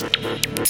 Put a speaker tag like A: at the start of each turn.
A: you